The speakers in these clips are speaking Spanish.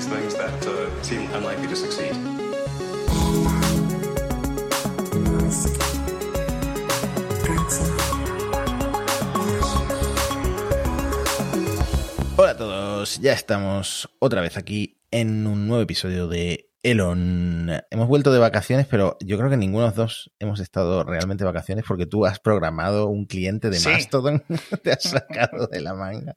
these things that uh, seem unlikely to succeed. Hola a todos, ya estamos otra vez aquí en un nuevo episodio de Elon, hemos vuelto de vacaciones, pero yo creo que ninguno de los dos hemos estado realmente de vacaciones porque tú has programado un cliente de Mastodon, te has sacado de la manga.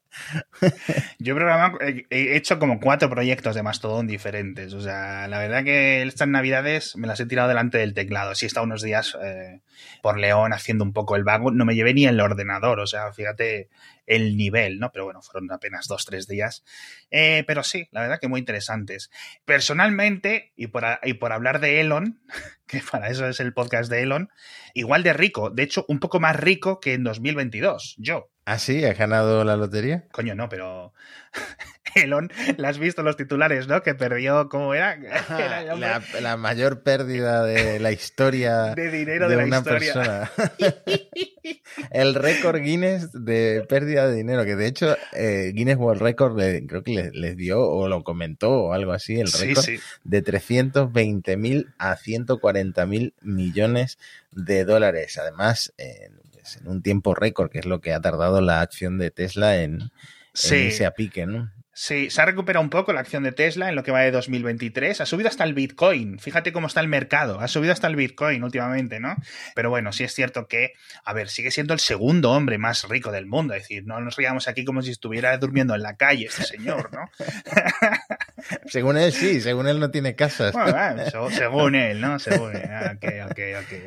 yo he programado, he hecho como cuatro proyectos de Mastodon diferentes. O sea, la verdad que estas navidades me las he tirado delante del teclado. Sí he estado unos días eh, por León haciendo un poco el vago, no me llevé ni el ordenador. O sea, fíjate el nivel, ¿no? Pero bueno, fueron apenas dos, tres días. Eh, pero sí, la verdad que muy interesantes. Personalmente, y por, y por hablar de Elon, que para eso es el podcast de Elon, igual de rico, de hecho, un poco más rico que en 2022, yo. ¿Ah, sí? ¿Has ganado la lotería? Coño, no, pero Elon, la has visto los titulares, ¿no? Que perdió, ¿cómo era? la, mayor pérdida de la historia de dinero de, una persona. El récord Guinness de pérdida de dinero, que de hecho eh, Guinness World Record creo que les, dio o lo comentó o algo así, el récord de 320 mil a 140 mil millones de dólares. Además, pues, en un tiempo récord, que es lo que ha tardado la acción de Tesla en, en irse a pique, ¿no? Sí, se ha recuperado un poco la acción de Tesla en lo que va de 2023. Ha subido hasta el Bitcoin. Fíjate cómo está el mercado. Ha subido hasta el Bitcoin últimamente, ¿no? Pero bueno, sí es cierto que, a ver, sigue siendo el segundo hombre más rico del mundo. Es decir, no nos riamos aquí como si estuviera durmiendo en la calle este señor, ¿no? según él, sí. Según él no tiene casas. según él, ¿no? Según él. Ah, ok, ok,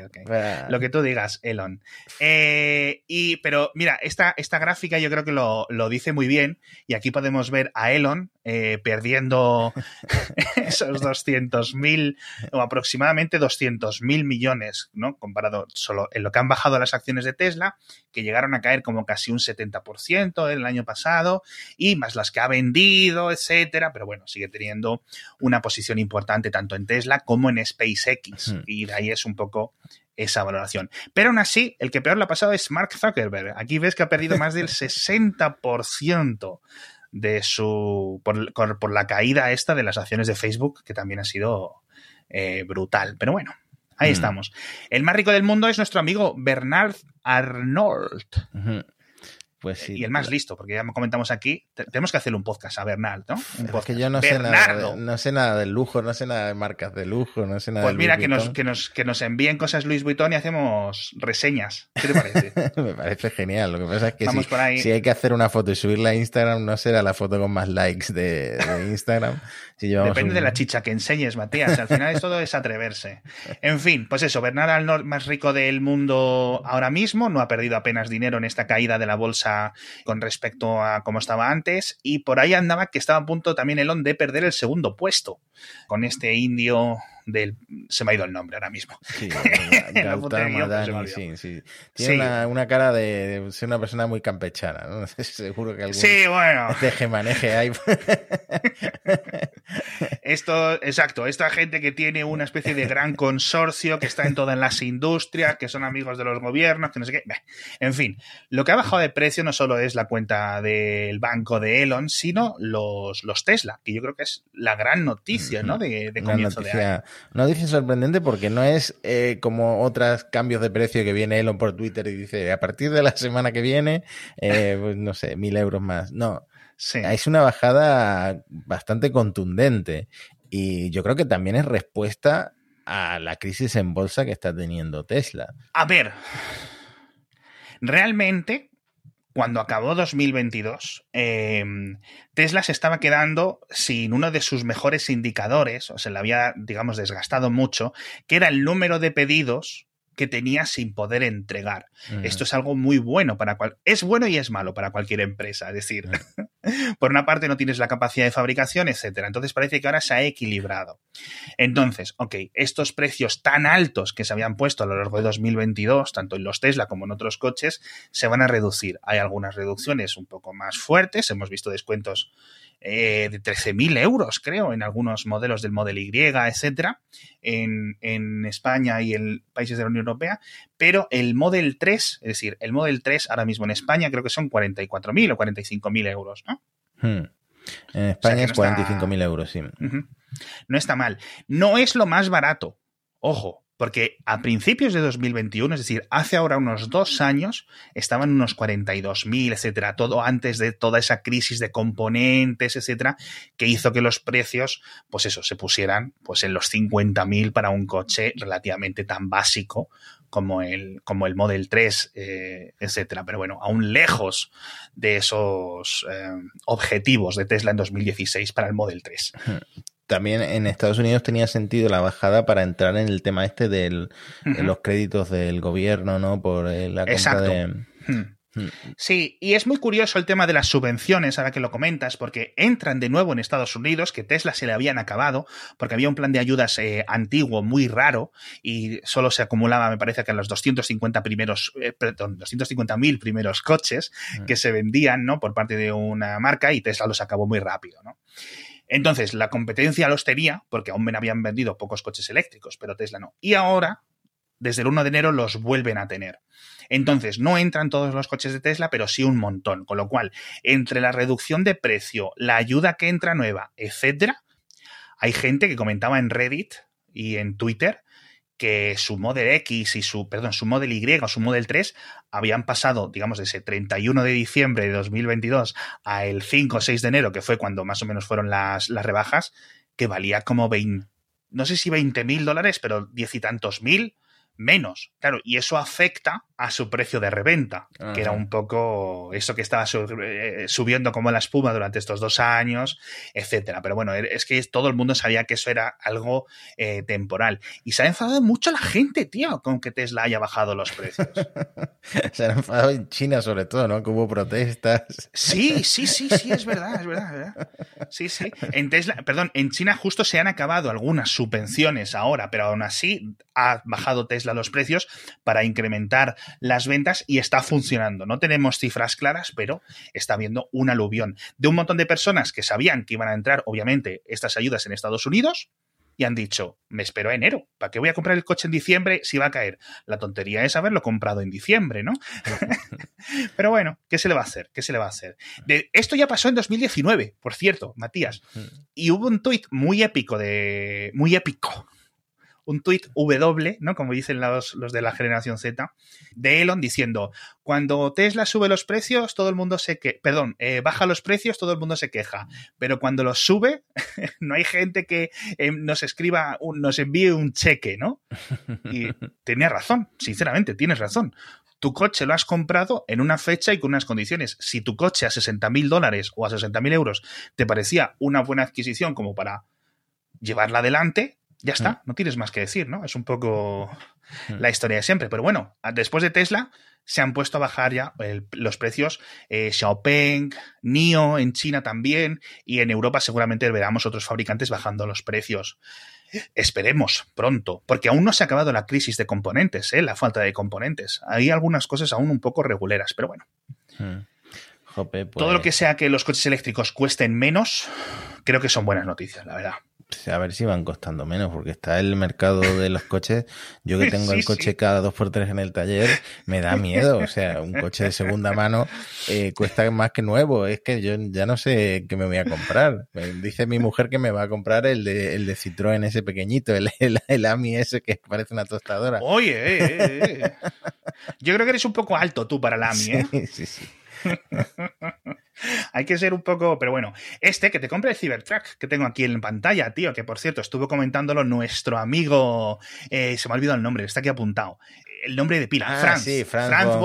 ok. Lo que tú digas, Elon. Eh, y, pero mira, esta, esta gráfica yo creo que lo, lo dice muy bien. Y aquí podemos ver a Elon eh, perdiendo esos 200.000 o aproximadamente 200.000 millones, ¿no? Comparado solo en lo que han bajado las acciones de Tesla, que llegaron a caer como casi un 70% el año pasado, y más las que ha vendido, etcétera. Pero bueno, sigue teniendo una posición importante tanto en Tesla como en SpaceX. Y de ahí es un poco esa valoración. Pero aún así, el que peor lo ha pasado es Mark Zuckerberg. Aquí ves que ha perdido más del 60% de su. Por, la caída esta de las acciones de Facebook, que también ha sido eh, brutal. Pero bueno, ahí mm. estamos. El más rico del mundo es nuestro amigo Bernard Arnold. Pues y el más listo, porque ya comentamos aquí, tenemos que hacerle un podcast a Bernal, ¿no? Un que yo no sé, nada no sé nada del lujo, no sé nada de marcas de lujo, no sé nada Pues mira, que nos, que, nos, que nos envíen cosas Luis Vuitton y hacemos reseñas. ¿Qué te parece? Me parece genial. Lo que pasa es que si, hay que hacer una foto y subirla a Instagram, no será la foto con más likes de, Instagram. Depende de la chicha que enseñes, Matías. Al final es todo es atreverse. En fin, pues eso, Bernard Arnold, más rico del mundo ahora mismo, no ha perdido apenas dinero en esta caída de la bolsa con respecto a cómo estaba antes. Y por ahí andaba que estaba a punto también Elon de perder el segundo puesto con este indio del. Se me ha ido el nombre ahora mismo. Sí, Tiene Una, cara de, ser una persona muy campechana, ¿no? Seguro que algún sí, bueno. teje maneje ahí. Esto, exacto, esta gente que tiene una especie de gran consorcio, que está en todas las industrias, que son amigos de los gobiernos, que no sé qué. En fin, lo que ha bajado de precio no solo es la cuenta del banco de Elon, sino los, los Tesla, que yo creo que es la gran noticia, ¿no? De, de comienzo de año. Una noticia sorprendente porque no es eh, como otros cambios de precio que viene Elon por Twitter y dice a partir de la semana que viene, eh, pues no sé, mil euros más. No. Es una bajada bastante contundente y yo creo que también es respuesta a la crisis en bolsa que está teniendo Tesla. A ver, realmente, cuando acabó 2022, em, Tesla se estaba quedando sin uno de sus mejores indicadores, o se le había, digamos, desgastado mucho, que era el número de pedidos que tenía sin poder entregar. Esto es algo muy bueno para cual es bueno y es malo para cualquier empresa, es decir, por una parte no tienes la capacidad de fabricación, etcétera. Entonces parece que ahora se ha equilibrado. Entonces, ok, estos precios tan altos que se habían puesto a lo largo de 2022, tanto en los Tesla como en otros coches, se van a reducir. Hay algunas reducciones un poco más fuertes, hemos visto descuentos eh, de 13.000 euros, creo, en algunos modelos del Model Y, etcétera, en, en, España y en países de la Unión Europea, pero el Model 3, es decir, el Model 3 ahora mismo en España creo que son 44.000 o 45.000 euros, ¿no? Hmm. En España es 45.000 euros, sí. No está mal. No es lo más barato. Ojo, porque a principios de 2021, es decir, hace ahora unos dos años, estaban unos 42.000, etcétera, todo antes de toda esa crisis de componentes, etcétera, que hizo que los precios, pues eso, se pusieran pues en los 50.000 para un coche relativamente tan básico como el, como el Model 3, eh, etcétera. Pero bueno, aún lejos de esos eh, objetivos de Tesla en 2016 para el Model 3 también en Estados Unidos tenía sentido la bajada para entrar en el tema este de los créditos del gobierno, ¿no? Por eh, la compra de... Hmm. Hmm. Sí, y es muy curioso el tema de las subvenciones, ahora que lo comentas, porque entran de nuevo en Estados Unidos, que Tesla se le habían acabado, porque había un plan de ayudas eh, antiguo, muy raro, y solo se acumulaba, me parece, que en los 250 primeros, eh, perdón, 250.000 primeros coches hmm. que se vendían, ¿no? Por parte de una marca, y Tesla los acabó muy rápido, ¿no? Entonces, la competencia los tenía, porque aún me habían vendido pocos coches eléctricos, pero Tesla no. Y ahora, desde el 1 de enero, los vuelven a tener. Entonces, no entran todos los coches de Tesla, pero sí un montón. Con lo cual, entre la reducción de precio, la ayuda que entra nueva, etcétera, hay gente que comentaba en Reddit y en Twitter que su Model X y su, perdón, su Model Y o su Model 3 habían pasado, digamos, de ese 31 de diciembre de 2022 a el 5 o 6 de enero, que fue cuando más o menos fueron las, las rebajas, que valía como 20, no sé si 20 mil dólares, pero diez y tantos mil menos. Claro, y eso afecta a su precio de reventa, que era un poco eso que estaba eh, subiendo como la espuma durante estos dos años, etcétera. Pero bueno, es que todo el mundo sabía que eso era algo eh, temporal. Y se ha enfadado mucho la gente, tío, con que Tesla haya bajado los precios. se ha enfadado en China sobre todo, ¿no? Que hubo protestas. Sí, sí, sí, sí, es verdad, es verdad, es verdad. Sí, sí. En Tesla, perdón, en China justo se han acabado algunas subvenciones ahora, pero aún así ha bajado Tesla los precios para incrementar las ventas y está funcionando. No tenemos cifras claras, pero está habiendo un aluvión de un montón de personas que sabían que iban a entrar, obviamente, estas ayudas en Estados Unidos y han dicho, me espero a enero, ¿para qué voy a comprar el coche en diciembre si va a caer? La tontería es haberlo comprado en diciembre, ¿no? Pero bueno, ¿qué se le va a hacer? ¿Qué se le va a hacer? De, esto ya pasó en 2019, por cierto, Matías. Y hubo un tuit muy épico de... muy épico un tuit W, ¿no? Como dicen los, los, de la generación Z, de Elon diciendo, cuando Tesla sube los precios, todo el mundo se que, perdón, eh, baja los precios, todo el mundo se queja, pero cuando los sube, no hay gente que eh, nos escriba, nos envíe un cheque, ¿no? Y tenía razón, sinceramente, tienes razón tu coche lo has comprado en una fecha y con unas condiciones. Si tu coche a 60 mil dólares o a 60 mil euros te parecía una buena adquisición como para llevarla adelante, ya está, mm. no tienes más que decir, ¿no? Es un poco mm. la historia de siempre. Pero bueno, después de Tesla se han puesto a bajar ya los precios eh, Xiaopeng, NIO en China también y en Europa seguramente veremos otros fabricantes bajando los precios. Esperemos pronto, porque aún no se ha acabado la crisis de componentes, ¿eh? la falta de componentes. Hay algunas cosas aún un poco reguleras, pero bueno. Mm. Todo lo que pues sea que los coches eléctricos cuesten menos, creo que son buenas noticias, la verdad a ver si van costando menos, porque está el mercado de los coches. Yo que tengo el coche cada dos por tres en el taller, me da miedo. O sea, un coche de segunda mano eh, cuesta más que nuevo. Es que yo ya no sé qué me voy a comprar. dice mi mujer que me va a comprar el de, el de Citroën ese pequeñito, el, el, AMI ese que parece una tostadora. Oye, eh, eh, eh. yo creo que eres un poco alto tú para el AMI, ¿eh? Sí, sí, sí. Hay que ser un poco, pero bueno, este que te compre el Cybertruck que tengo aquí en pantalla, tío, que por cierto estuvo comentándolo nuestro amigo, eh, se me ha olvidado el nombre, está aquí apuntado. El nombre de pila, ah, Franz, sí, Franz, Franz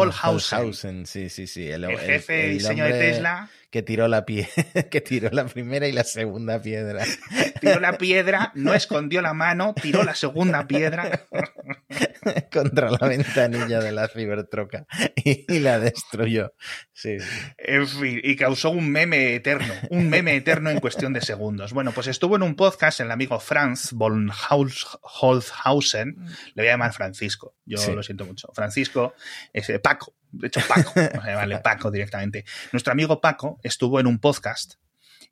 Sí, sí, sí. El, jefe de diseño de Tesla que tiró la pie que tiró la primera y la segunda piedra. tiró la piedra, no escondió la mano, tiró la segunda piedra contra la ventanilla de la cibertroca y, la destruyó. Sí. En fin, y causó un meme eterno, un meme eterno en cuestión de segundos. Bueno, pues estuvo en un podcast el amigo Franz von Holzhausen, le voy a llamar Francisco, yo lo siento mucho. Francisco, es Paco, de hecho Paco, vale, Paco directamente. Nuestro amigo Paco estuvo en un podcast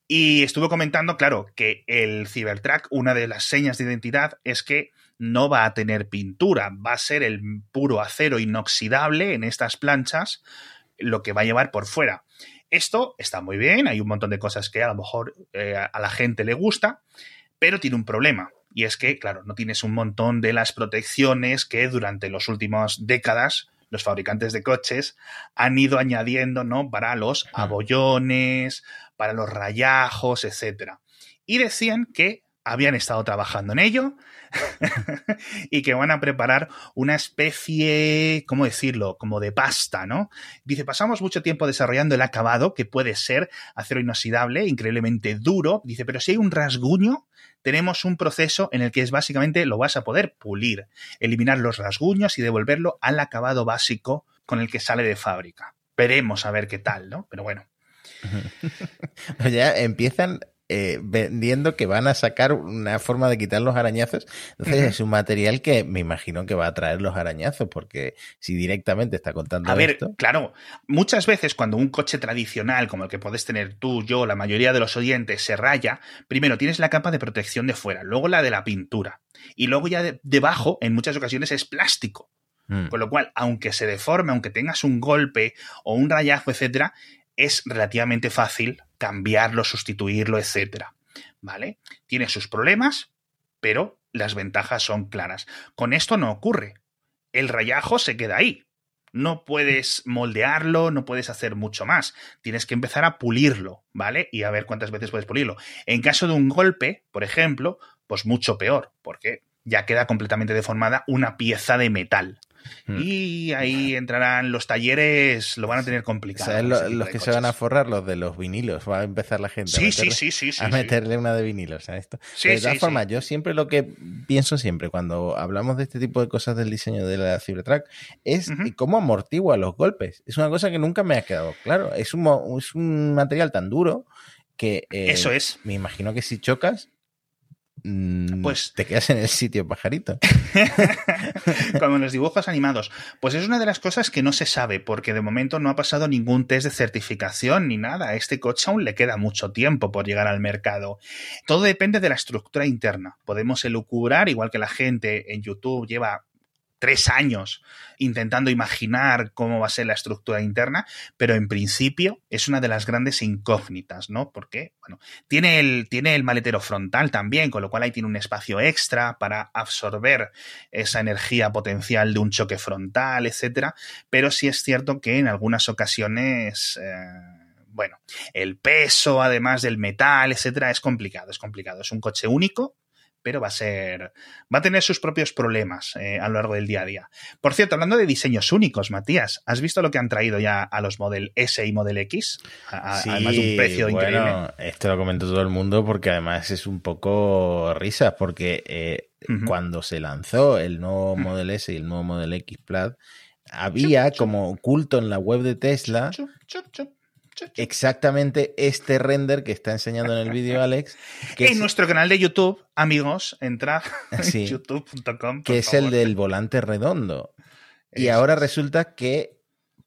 y estuvo comentando, claro, que el Cybertruck, una de las señas de identidad es que no va a tener pintura, va a ser el puro acero inoxidable en estas planchas lo que va a llevar por fuera. Esto está muy bien, hay un montón de cosas que a lo mejor eh, a la gente le gusta, pero tiene un problema. Y es que, claro, no tienes un montón de las protecciones que durante las últimas décadas los fabricantes de coches han ido añadiendo, ¿no? Para los abollones, para los rayajos, etc. Y decían que habían estado trabajando en ello y que van a preparar una especie, ¿cómo decirlo? Como de pasta, ¿no? Dice, pasamos mucho tiempo desarrollando el acabado, que puede ser acero inoxidable, increíblemente duro. Dice, pero si hay un rasguño, tenemos un proceso en el que es básicamente lo vas a poder pulir, eliminar los rasguños y devolverlo al acabado básico con el que sale de fábrica. Veremos a ver qué tal, ¿no? Pero bueno. ya empiezan eh, vendiendo que van a sacar una forma de quitar los arañazos. Entonces es un material que me imagino que va a traer los arañazos, porque si directamente está contando. A ver, claro, muchas veces cuando un coche tradicional, como el que puedes tener tú, yo, la mayoría de los oyentes, se raya, primero tienes la capa de protección de fuera, luego la de la pintura, y luego ya debajo, en muchas ocasiones, es plástico. Mm. Con lo cual, aunque se deforme, aunque tengas un golpe o un rayazo, etcétera, es relativamente fácil cambiarlo, sustituirlo, etcétera. ¿Vale? Tiene sus problemas, pero las ventajas son claras. Con esto no ocurre. El rayajo se queda ahí. No puedes moldearlo, no puedes hacer mucho más. Tienes que empezar a pulirlo, ¿vale? Y a ver cuántas veces puedes pulirlo. En caso de un golpe, por ejemplo, pues mucho peor, porque ya queda completamente deformada una pieza de metal. Hmm. Y ahí entrarán los talleres, lo van a tener complicado. los que se van a forrar? Los de los vinilos. Va a empezar la gente a, meterle, una de vinilos a esto. de todas formas, yo siempre lo que pienso siempre cuando hablamos de este tipo de cosas del diseño de la Cybertruck es cómo amortigua los golpes. Es una cosa que nunca me ha quedado claro. Es un, es un material tan duro que... Eh, Eso es. Me imagino que si chocas Mm, pues te quedas en el sitio, pajarito. Como en los dibujos animados. Pues es una de las cosas que no se sabe, porque de momento no ha pasado ningún test de certificación ni nada. A este coche aún le queda mucho tiempo por llegar al mercado. Todo depende de la estructura interna. Podemos elucubrar, igual que la gente en YouTube lleva tres años intentando imaginar cómo va a ser la estructura interna, pero en principio es una de las grandes incógnitas, ¿no? Porque, bueno, tiene el, tiene el maletero frontal también, con lo cual ahí tiene un espacio extra para absorber esa energía potencial de un choque frontal, etcétera, pero sí es cierto que en algunas ocasiones. Eh, bueno, el peso, además del metal, etcétera, es complicado, es complicado. Es un coche único, pero va a ser. va a tener sus propios problemas eh, a lo largo del día a día. Por cierto, hablando de diseños únicos, Matías, ¿has visto lo que han traído ya a los Model S y Model X? además de un precio bueno, Esto lo comentó todo el mundo porque además es un poco risa, porque eh, cuando se lanzó el nuevo Model S y el nuevo Model X Plaid, había como oculto en la web de Tesla exactamente este render que está enseñando en el vídeo Alex. Que en nuestro canal de YouTube, amigos, entra en youtube.com. Que es el del volante redondo. Y ahora resulta que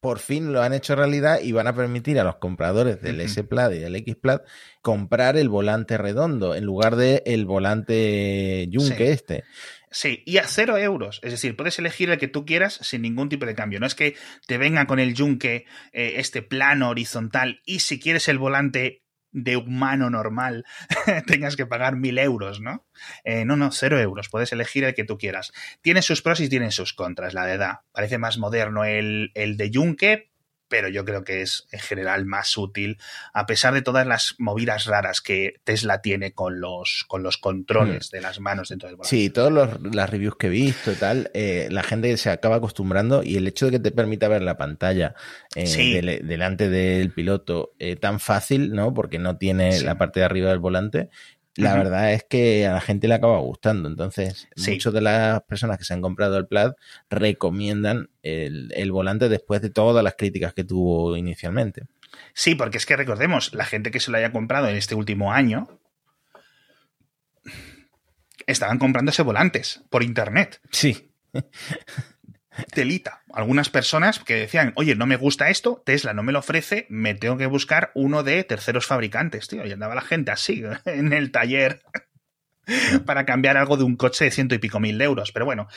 por fin lo han hecho realidad y van a permitir a los compradores del S-Plat y del X-Plat comprar el volante redondo en lugar de el volante yunque este. Sí, y a cero euros. Es decir, puedes elegir el que tú quieras sin ningún tipo de cambio. No es que te venga con el yunque eh, este plano horizontal y si quieres el volante de humano normal tengas que pagar mil euros, ¿no? Eh, no, no, cero euros. Puedes elegir el que tú quieras. Tiene sus pros y tiene sus contras, la de edad. Parece más moderno el, el de yunque, pero yo creo que es en general más útil, a pesar de todas las movidas raras que Tesla tiene con los, con los controles hmm. de las manos dentro del volante. Sí, todas las reviews que he visto y tal, eh, la gente se acaba acostumbrando y el hecho de que te permita ver la pantalla eh, delante del piloto eh, tan fácil, ¿no? Porque no tiene la parte de arriba del volante, la verdad es que a la gente le acaba gustando. Entonces, muchas de las personas que se han comprado el Plaid recomiendan el, volante después de todas las críticas que tuvo inicialmente. Sí, porque es que recordemos, la gente que se lo haya comprado en este último año estaban comprándose volantes por internet. Sí. Telita. Algunas personas que decían, oye, no me gusta esto, Tesla no me lo ofrece, me tengo que buscar uno de terceros fabricantes, tío. Y andaba la gente así en el taller para cambiar algo de un coche de ciento y pico mil euros. Pero bueno,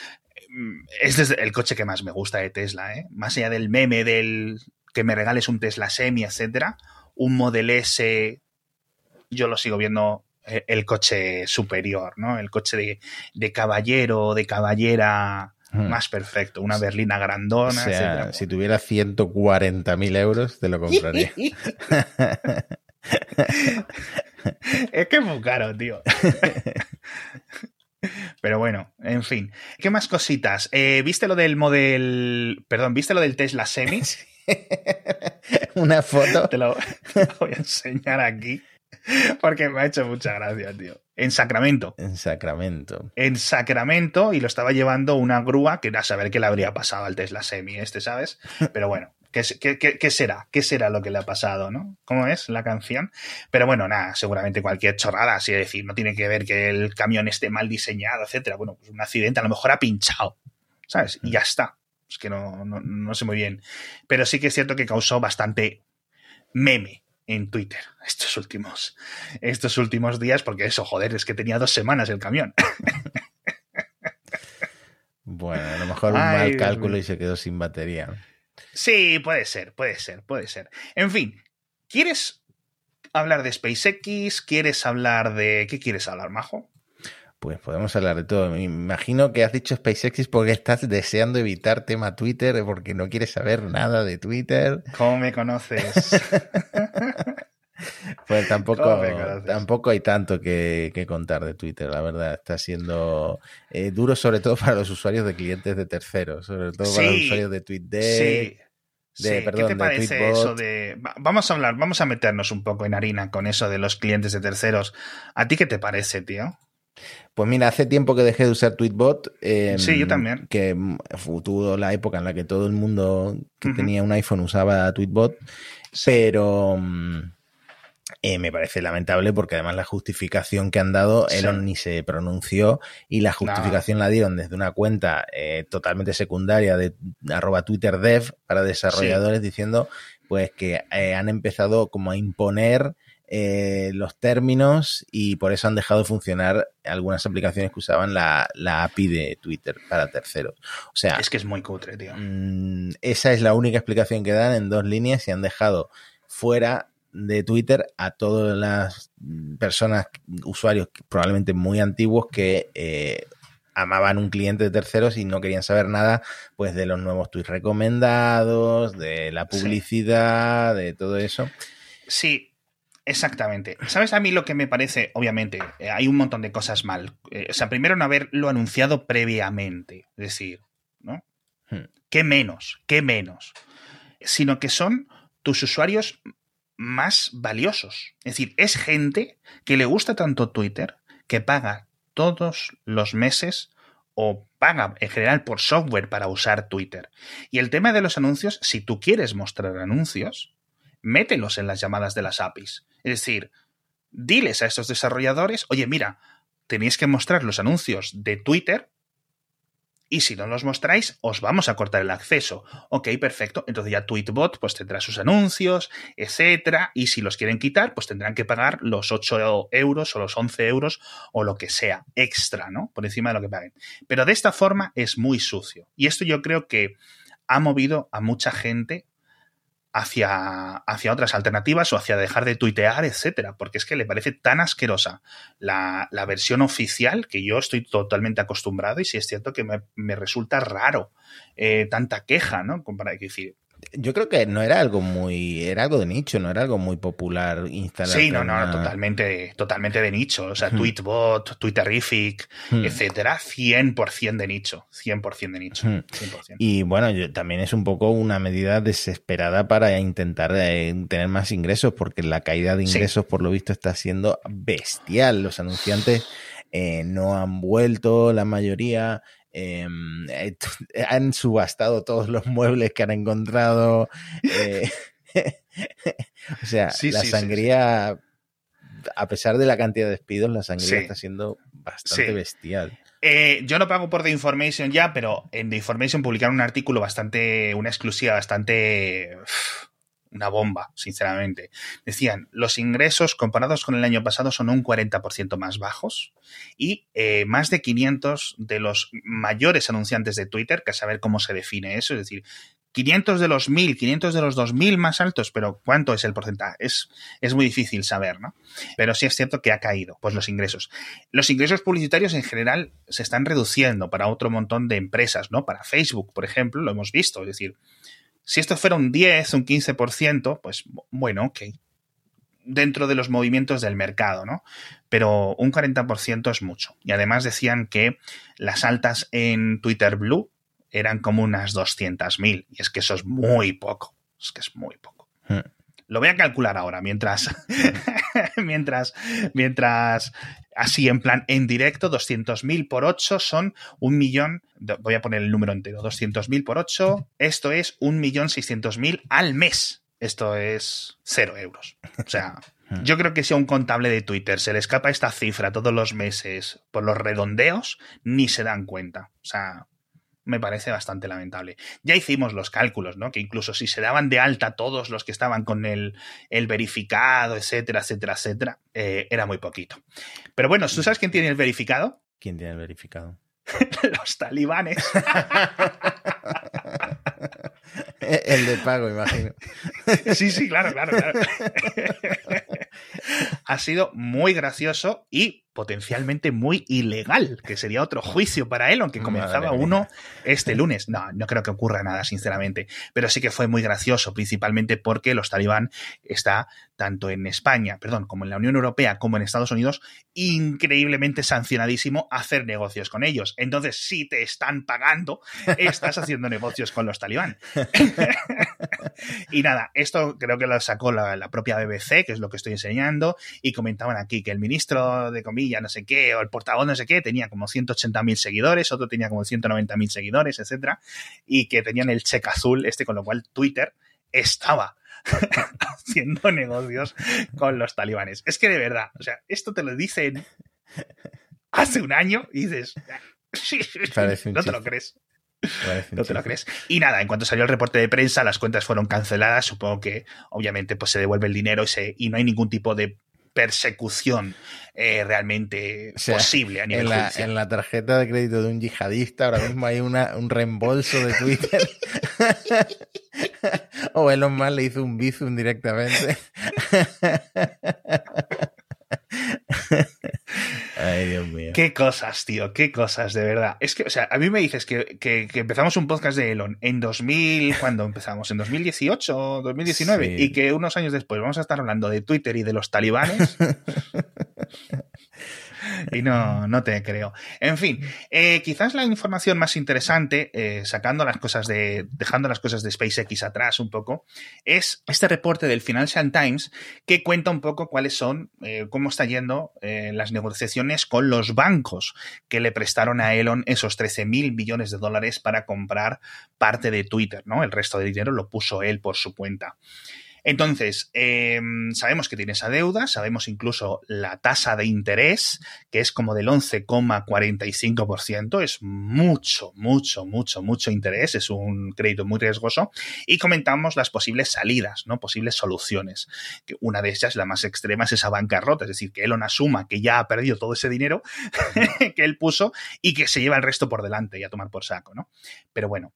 este es el coche que más me gusta de Tesla, ¿eh? Más allá del meme del que me regales un Tesla Semi, etcétera. un Model S, yo lo sigo viendo eh, el coche superior, ¿no? El coche de, de caballero, de caballera más perfecto, una berlina grandona. O sea, si tuviera 140.000 euros, te lo compraría. es que es muy caro, tío. Pero bueno, en fin. ¿Qué más cositas? Eh, ¿Viste lo del model. Perdón, ¿viste lo del Tesla Semi? Una foto. Te lo voy a enseñar aquí. Porque me ha hecho mucha gracia, tío. En Sacramento. En Sacramento. En Sacramento y lo estaba llevando una grúa que a saber qué le habría pasado al Tesla Semi este, ¿sabes? Pero bueno, ¿qué, qué, será? ¿Qué será lo que le ha pasado, no? ¿Cómo es la canción? Pero bueno, nada, seguramente cualquier chorrada, así decir, no tiene que ver que el camión esté mal diseñado, etcétera. Bueno, pues un accidente a lo mejor ha pinchado, ¿sabes? Y ya está. Es que no, no, no sé muy bien. Pero sí que es cierto que causó bastante meme en Twitter estos últimos, estos últimos días, porque eso, joder, es que tenía dos semanas el camión. Bueno, a lo mejor un mal cálculo y se quedó sin batería. Sí, puede ser, puede ser, puede ser. En fin, ¿quieres hablar de SpaceX? ¿Quieres hablar de... ¿Qué quieres hablar, Majo? Pues podemos hablar de todo. Me imagino que has dicho SpaceX porque estás deseando evitar tema Twitter, porque no quieres saber nada de Twitter. ¿Cómo me conoces? pues tampoco, tampoco hay tanto que, contar de Twitter, la verdad. Está siendo eh, duro, sobre todo para los usuarios de clientes de terceros, sobre todo para los usuarios de TweetDeck. Sí. ¿Qué te parece eso de.? Vamos a hablar, vamos a meternos un poco en harina con eso de los clientes de terceros. ¿A ti qué te parece, tío? Pues mira, hace tiempo que dejé de usar Tweetbot. Em, sí, yo también. Que tuvo la época en la que todo el mundo que tenía un iPhone usaba Tweetbot. Pero mm, eh, me parece lamentable porque además la justificación que han dado, Elon ni se pronunció y la justificación la dieron desde una cuenta eh, totalmente secundaria de arroba Twitter Dev para desarrolladores diciendo pues que eh, han empezado como a imponer eh, los términos y por eso han dejado de funcionar algunas aplicaciones que usaban la, API de Twitter para terceros. O sea, es que es muy cutre, tío. Mm, esa es la única explicación que dan en dos líneas y han dejado fuera de Twitter a todas las personas, usuarios probablemente muy antiguos que eh, amaban un cliente de terceros y no querían saber nada pues de los nuevos tweets recomendados, de la publicidad, de todo eso. Sí, Exactamente. ¿Sabes a mí lo que me parece? Obviamente, eh, hay un montón de cosas mal. Eh, o sea, primero no haberlo anunciado previamente. Es decir, ¿no? Hmm. ¿Qué menos? ¿Qué menos? Sino que son tus usuarios más valiosos. Es decir, es gente que le gusta tanto Twitter que paga todos los meses o paga en general por software para usar Twitter. Y el tema de los anuncios, si tú quieres mostrar anuncios, mételos en las llamadas de las APIs. Es decir, diles a estos desarrolladores, oye, mira, tenéis que mostrar los anuncios de Twitter y si no los mostráis, os vamos a cortar el acceso. Ok, perfecto. Entonces ya Tweetbot pues tendrá sus anuncios, etcétera. Y si los quieren quitar, pues tendrán que pagar los 8 euros o los 11 euros o lo que sea extra, ¿no? Por encima de lo que paguen. Pero de esta forma es muy sucio. Y esto yo creo que ha movido a mucha gente hacia, hacia otras alternativas o hacia dejar de tuitear, etcétera, porque es que le parece tan asquerosa la, versión oficial que yo estoy totalmente acostumbrado y si es cierto que me, resulta raro eh, tanta queja, ¿no? Para decir, yo creo que no era algo muy, era algo de nicho, no era algo muy popular instalar. Sí, no, no, totalmente, totalmente de nicho. O sea, Tweetbot, Twitterific, etcétera, 100% de nicho, 100% de nicho. 100%. Y bueno, también es un poco una medida desesperada para intentar eh, tener más ingresos, porque la caída de ingresos, por lo visto, está siendo bestial. Los anunciantes eh, no han vuelto, la mayoría. Em, eh, han subastado todos los muebles que han encontrado. Eh, o sea, la sangría, a pesar de la cantidad de despidos, la sangría está siendo bastante bestial. Eh, yo no pago por The Information ya, pero en The Information publicaron un artículo bastante, una exclusiva bastante una bomba, sinceramente. Decían, los ingresos comparados con el año pasado son un 40% más bajos y eh, más de 500 de los mayores anunciantes de Twitter, que a saber cómo se define eso, es decir, 500 de los 1000, 500 de los 2000 más altos, pero ¿cuánto es el porcentaje? Es, es muy difícil saber, ¿no? Pero sí es cierto que ha caído, pues los ingresos. Los ingresos publicitarios en general se están reduciendo para otro montón de empresas, ¿no? Para Facebook, por ejemplo, lo hemos visto, es decir, si esto fuera un 10, un 15%, pues bueno, ok. Dentro de los movimientos del mercado, ¿no? Pero un 40% es mucho. Y además decían que las altas en Twitter Blue eran como unas 200.000. Y es que eso es muy poco. Es que es muy poco. Hmm. Lo voy a calcular ahora, mientras, mientras, mientras, así en plan, en directo, 200.000 por 8 son un millón, voy a poner el número entero, 200.000 por 8, esto es un millón 600.000 al mes. Esto es cero euros. O sea, hmm. yo creo que si a un contable de Twitter se le escapa esta cifra todos los meses por los redondeos, ni se dan cuenta. O sea, me parece bastante lamentable. Ya hicimos los cálculos, ¿no? Que incluso si se daban de alta todos los que estaban con el, el verificado, etcétera, etcétera, etcétera, eh, era muy poquito. Pero bueno, ¿tú sabes quién tiene el verificado? ¿Quién tiene el verificado? los talibanes. el de pago, imagino. sí, sí, claro, claro, claro. ha sido muy gracioso y potencialmente muy ilegal, que sería otro juicio para él, aunque comenzaba uno este lunes. No, no creo que ocurra nada, sinceramente, pero sí que fue muy gracioso, principalmente porque los talibán está tanto en España, perdón, como en la Unión Europea, como en Estados Unidos, increíblemente sancionadísimo hacer negocios con ellos. Entonces, si te están pagando, estás haciendo negocios con los talibán. y nada, esto creo que lo sacó la, la propia BBC, que es lo que estoy enseñando, y comentaban aquí que el ministro de Comida no sé qué, o el portavoz no sé qué, tenía como 180.000 seguidores, otro tenía como 190.000 seguidores, etcétera, y que tenían el cheque azul, este, con lo cual Twitter estaba haciendo negocios con los talibanes. Es que de verdad, o sea, esto te lo dicen hace un año y dices, no te lo crees. No te lo crees. Y nada, en cuanto salió el reporte de prensa, las cuentas fueron canceladas. Supongo que, obviamente, pues se devuelve el dinero y, se, y no hay ningún tipo de persecución eh, realmente posible a nivel en la, en la tarjeta de crédito de un yihadista ahora mismo hay una, un reembolso de Twitter. o Elon Musk le hizo un bizum directamente. Ay, Dios mío. Qué cosas, tío, qué cosas, de verdad. Es que, o sea, a mí me dices que, que, empezamos un podcast de Elon en 2000, ¿cuándo empezamos? ¿En 2018 o 2019? Y que unos años después vamos a estar hablando de Twitter y de los talibanes. y no, no te creo. En fin, eh, quizás la información más interesante, eh, sacando las cosas de, dejando las cosas de SpaceX atrás un poco, es este reporte del Financial Times que cuenta un poco cuáles son, eh, cómo está yendo las negociaciones con los bancos que le prestaron a Elon esos 13 mil millones de dólares para comprar parte de Twitter, ¿no? El resto de dinero lo puso él por su cuenta. Entonces, em, sabemos que tiene esa deuda, sabemos incluso la tasa de interés, que es como del 11,45%, es mucho, mucho, mucho, mucho interés, es un crédito muy riesgoso, y comentamos las posibles salidas, ¿no? Posibles soluciones. Una de ellas, la más extrema, es esa bancarrota, es decir, que Elon asuma que ya ha perdido todo ese dinero que él puso y que se lleva el resto por delante y a tomar por saco, ¿no? Pero bueno.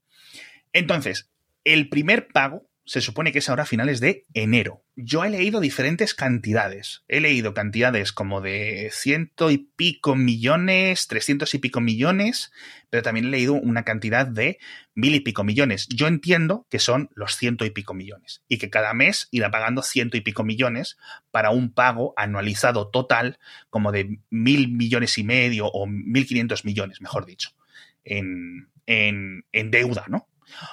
Entonces, el primer pago se supone que es ahora a finales de enero. Yo he leído diferentes cantidades. He leído cantidades como de ciento y pico millones, trescientos y pico millones, pero también he leído una cantidad de mil y pico millones. Yo entiendo que son los ciento y pico millones y que cada mes irá pagando ciento y pico millones para un pago anualizado total como de mil millones y medio o mil quinientos millones, mejor dicho, en, en, en deuda, ¿no?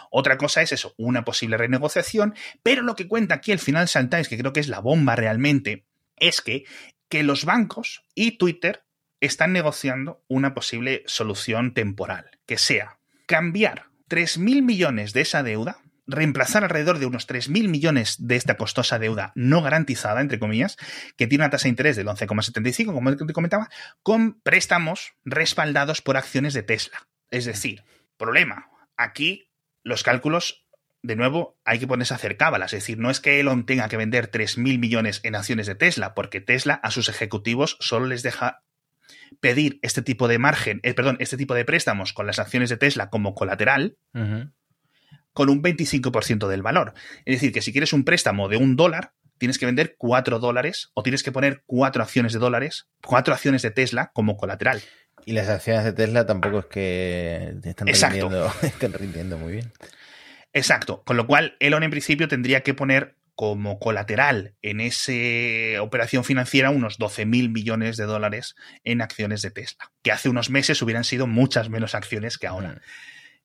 Otra cosa es eso, una posible renegociación, pero lo que cuenta aquí el Financial Times, que creo que es la bomba realmente, es que, que los bancos y Twitter están negociando una posible solución temporal, que sea cambiar 3.000 millones de esa deuda, reemplazar alrededor de unos 3.000 millones de esta costosa deuda no garantizada, entre comillas, que tiene una tasa de interés del 11,75, como te comentaba, con préstamos respaldados por acciones de Tesla. Es decir, problema, aquí los cálculos, de nuevo, hay que ponerse a hacer cábalas. Es decir, no es que Elon tenga que vender 3.000 millones en acciones de Tesla, porque Tesla a sus ejecutivos solo les deja pedir este tipo de margen, eh, perdón, este tipo de préstamos con las acciones de Tesla como colateral, con un 25% del valor. Es decir, que si quieres un préstamo de un dólar, tienes que vender 4 dólares o tienes que poner 4 acciones de dólares, 4 acciones de Tesla como colateral. Y las acciones de Tesla tampoco es que estén rindiendo, muy bien. Exacto. Con lo cual, Elon en principio tendría que poner como colateral en esa operación financiera unos 12 mil millones de dólares en acciones de Tesla, que hace unos meses hubieran sido muchas menos acciones que ahora. Mm.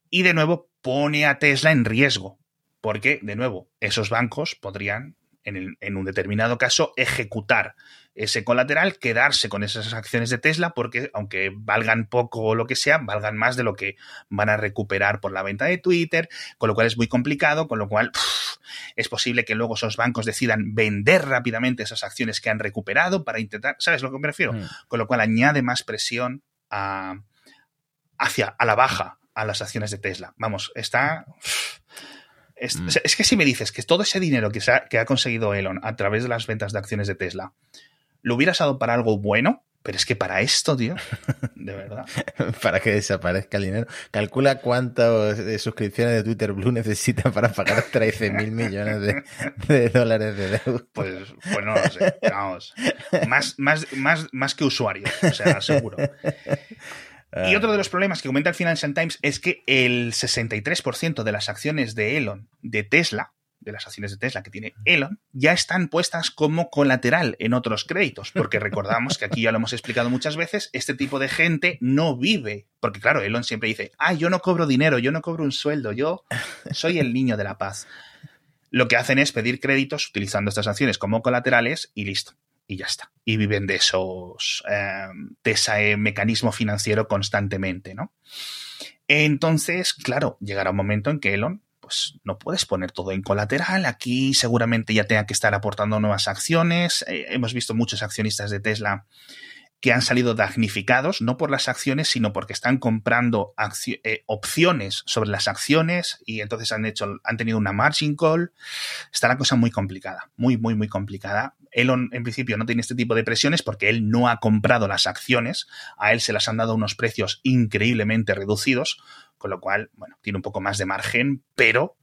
Y de nuevo pone a Tesla en riesgo, porque de nuevo esos bancos podrían en, un determinado caso, ejecutar ese colateral, quedarse con esas acciones de Tesla, porque aunque valgan poco o lo que sea, valgan más de lo que van a recuperar por la venta de Twitter, con lo cual es muy complicado, con lo cual es posible que luego esos bancos decidan vender rápidamente esas acciones que han recuperado para intentar, ¿sabes a lo que me refiero? Mm. Con lo cual añade más presión a, hacia a la baja a las acciones de Tesla. Vamos, está... Mm. Es, que si me dices que todo ese dinero que, ha, que ha conseguido Elon a través de las ventas de acciones de Tesla lo hubieras dado para algo bueno, pero es que para esto, tío, de verdad. para que desaparezca el dinero. Calcula cuántas suscripciones de Twitter Blue necesita para pagar 13 mil millones de, dólares de deuda. Pues, pues no lo sé, vamos. Más, más, más, más que usuario, o sea, seguro. Y otro de los problemas que comenta el Financial Times es que el 63% de las acciones de Elon, de Tesla, de las acciones de Tesla que tiene Elon, ya están puestas como colateral en otros créditos, porque recordamos que aquí ya lo hemos explicado muchas veces, este tipo de gente no vive, porque claro, Elon siempre dice, ah, yo no cobro dinero, yo no cobro un sueldo, yo soy el niño de la paz. Lo que hacen es pedir créditos utilizando estas acciones como colaterales y listo y ya está. Y viven de esos, em, de ese mecanismo financiero constantemente, ¿no? Entonces, claro, llegará un momento en que Elon, pues no puedes poner todo en colateral. Aquí seguramente ya tenga que estar aportando nuevas acciones. Eh, hemos visto muchos accionistas de Tesla que han salido damnificados, no por las acciones, sino porque están comprando eh, opciones sobre las acciones y entonces han, hecho, han tenido una margin call. Está la cosa muy complicada, muy, muy, muy complicada. Elon en principio no tiene este tipo de presiones porque él no ha comprado las acciones, a él se las han dado unos precios increíblemente reducidos, con lo cual, bueno, tiene un poco más de margen, pero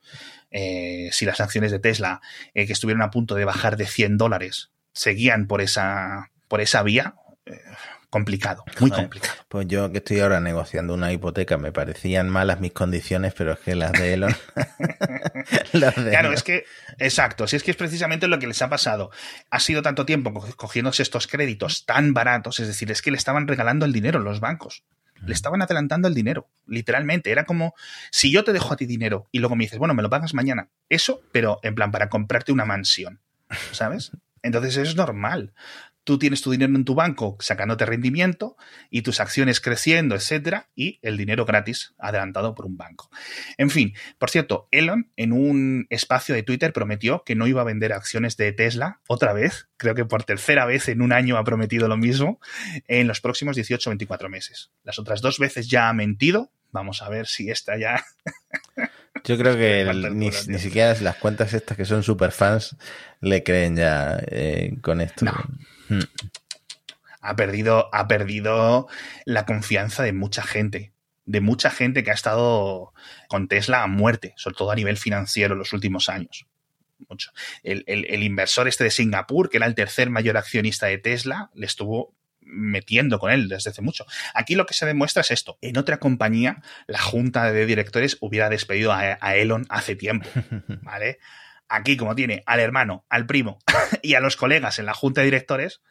eh, si las acciones de Tesla, eh, que estuvieron a punto de bajar de 100 dólares, seguían por esa, por esa vía, complicado, muy complicado. Pues yo que estoy ahora negociando una hipoteca, me parecían malas mis condiciones, pero es que las de Elon. claro, es que, exacto, si es que es precisamente lo que les ha pasado. Ha sido tanto tiempo cogiéndose estos créditos tan baratos, es decir, es que le estaban regalando el dinero los bancos. Le estaban adelantando el dinero, literalmente. Era como si yo te dejo a ti dinero y luego me dices, bueno, me lo pagas mañana. Eso, pero en plan para comprarte una mansión, ¿sabes? Entonces es normal tú tienes tu dinero en tu banco sacándote rendimiento y tus acciones creciendo, etcétera, y el dinero gratis adelantado por un banco. En fin, por cierto, Elon en un espacio de Twitter prometió que no iba a vender acciones de Tesla otra vez, creo que por tercera vez en un año ha prometido lo mismo, en los próximos 18 o 24 meses. Las otras dos veces ya ha mentido, vamos a ver si esta ya... Yo creo que ni, siquiera las cuentas estas que son super fans le creen ya eh, con esto. Hmm. Ha perdido, ha perdido la confianza de mucha gente. De mucha gente que ha estado con Tesla a muerte, sobre todo a nivel financiero en los últimos años. Mucho. El, el inversor este de Singapur, que era el tercer mayor accionista de Tesla, le estuvo metiendo con él desde hace mucho. Aquí lo que se demuestra es esto. En otra compañía, la junta de directores hubiera despedido a, a Elon hace tiempo. ¿Vale? Aquí, como tiene al hermano, al primo y a los colegas en la junta de directores,